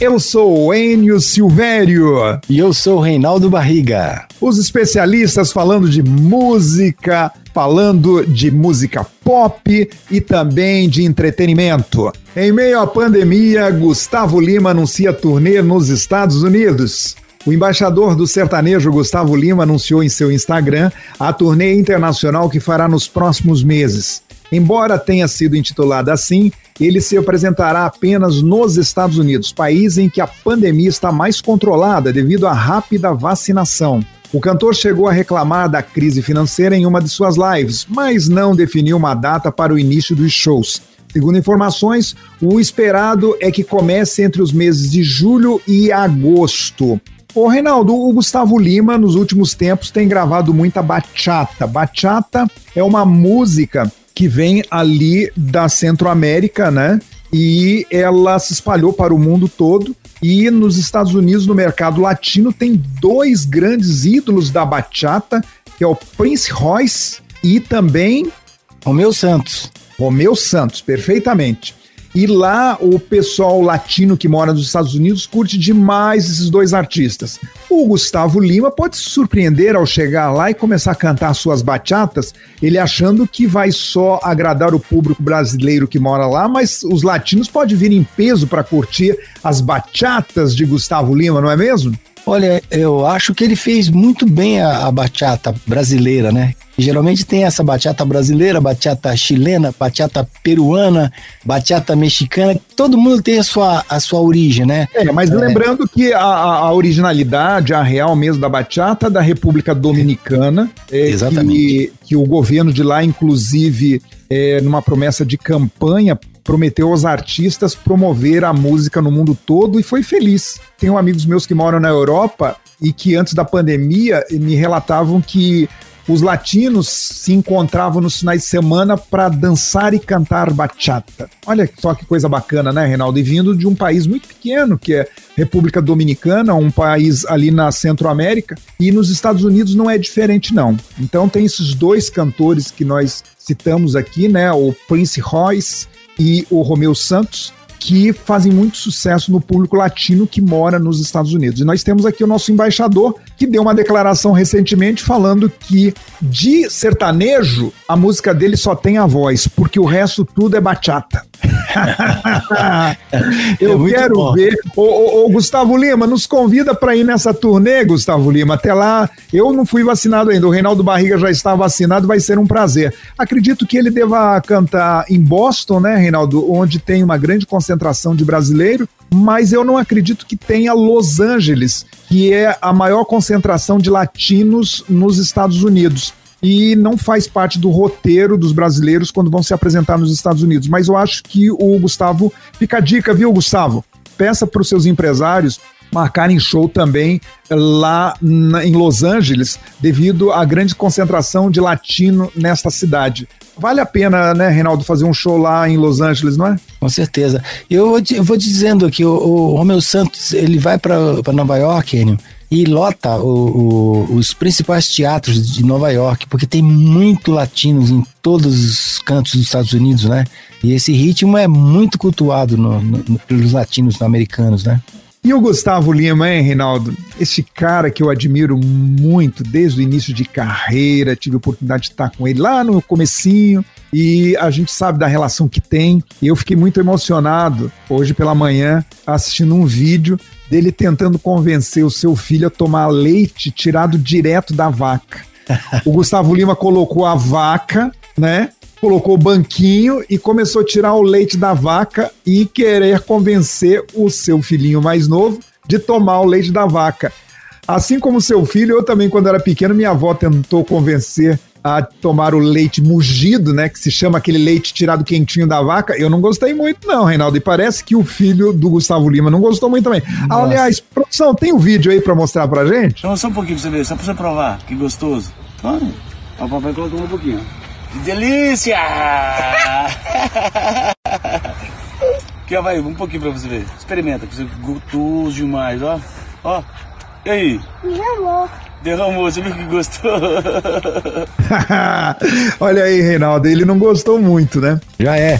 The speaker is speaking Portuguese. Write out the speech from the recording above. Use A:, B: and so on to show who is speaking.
A: Eu sou o Enio Silvério.
B: E eu sou o Reinaldo Barriga.
A: Os especialistas falando de música, falando de música pop e também de entretenimento. Em meio à pandemia, Gustavo Lima anuncia turnê nos Estados Unidos. O embaixador do sertanejo Gustavo Lima anunciou em seu Instagram a turnê internacional que fará nos próximos meses. Embora tenha sido intitulada assim, ele se apresentará apenas nos Estados Unidos, país em que a pandemia está mais controlada devido à rápida vacinação. O cantor chegou a reclamar da crise financeira em uma de suas lives, mas não definiu uma data para o início dos shows. Segundo informações, o esperado é que comece entre os meses de julho e agosto. Ô, Reinaldo, o Gustavo Lima, nos últimos tempos, tem gravado muita bachata. Bachata é uma música que vem ali da Centro-América, né? E ela se espalhou para o mundo todo. E nos Estados Unidos, no mercado latino, tem dois grandes ídolos da bachata, que é o Prince Royce e também
B: Romeu Santos.
A: Romeu Santos, perfeitamente. E lá o pessoal latino que mora nos Estados Unidos curte demais esses dois artistas. O Gustavo Lima pode se surpreender ao chegar lá e começar a cantar suas bachatas, ele achando que vai só agradar o público brasileiro que mora lá, mas os latinos podem vir em peso para curtir as bachatas de Gustavo Lima, não é mesmo?
B: Olha, eu acho que ele fez muito bem a, a bachata brasileira, né? Geralmente tem essa bachata brasileira, bachata chilena, bachata peruana, bachata mexicana. Todo mundo tem a sua, a sua origem, né?
A: É, mas é. lembrando que a, a, originalidade, a real mesmo da bachata é da República Dominicana. É,
B: Exatamente.
A: Que, que o governo de lá, inclusive, é, numa promessa de campanha, prometeu aos artistas promover a música no mundo todo e foi feliz. Tenho amigos meus que moram na Europa e que antes da pandemia me relatavam que os latinos se encontravam nos finais de semana para dançar e cantar bachata. Olha só que coisa bacana, né, Reinaldo? E vindo de um país muito pequeno, que é República Dominicana, um país ali na Centro-América, e nos Estados Unidos não é diferente, não. Então tem esses dois cantores que nós citamos aqui, né? O Prince Royce e o Romeu Santos, que fazem muito sucesso no público latino que mora nos Estados Unidos. E nós temos aqui o nosso embaixador, que deu uma declaração recentemente falando que de sertanejo a música dele só tem a voz, porque o resto tudo é bachata. Eu é quero bom. ver. Ô, ô, ô, Gustavo Lima, nos convida para ir nessa turnê, Gustavo Lima. Até lá, eu não fui vacinado ainda. O Reinaldo Barriga já está vacinado, vai ser um prazer. Acredito que ele deva cantar em Boston, né, Reinaldo? Onde tem uma grande concentração de brasileiros mas eu não acredito que tenha Los Angeles, que é a maior concentração de latinos nos Estados Unidos e não faz parte do roteiro dos brasileiros quando vão se apresentar nos Estados Unidos. Mas eu acho que o Gustavo. Fica a dica, viu, Gustavo? Peça para os seus empresários marcarem show também lá na, em Los Angeles, devido à grande concentração de latino nesta cidade. Vale a pena, né, Reinaldo, fazer um show lá em Los Angeles, não é?
B: Com certeza. Eu eu vou te dizendo aqui, o, o Romeu Santos, ele vai para Nova York, Enio, e lota o, o, os principais teatros de Nova York, porque tem muito latinos em todos os cantos dos Estados Unidos, né? E esse ritmo é muito cultuado no, no, pelos latinos americanos, né?
A: E o Gustavo Lima, hein, Reinaldo? Esse cara que eu admiro muito desde o início de carreira, tive a oportunidade de estar com ele lá no comecinho e a gente sabe da relação que tem. E eu fiquei muito emocionado hoje pela manhã assistindo um vídeo dele tentando convencer o seu filho a tomar leite tirado direto da vaca. O Gustavo Lima colocou a vaca, né? Colocou o banquinho e começou a tirar o leite da vaca e querer convencer o seu filhinho mais novo de tomar o leite da vaca. Assim como seu filho, eu também, quando era pequeno, minha avó tentou convencer a tomar o leite mugido, né? Que se chama aquele leite tirado quentinho da vaca. Eu não gostei muito, não, Reinaldo. E parece que o filho do Gustavo Lima não gostou muito também. Nossa. Aliás, produção, tem um vídeo aí pra mostrar pra gente?
C: Só um pouquinho pra você ver, só pra você provar. Que gostoso. Olha, o papai colocou um pouquinho. Que delícia! Aqui, ó, vai, um pouquinho pra você ver. Experimenta, que você gostoso demais, ó. Ó. E aí?
D: Derramou.
C: Derramou, você viu que gostou?
A: Olha aí, Reinaldo, ele não gostou muito, né?
B: Já é.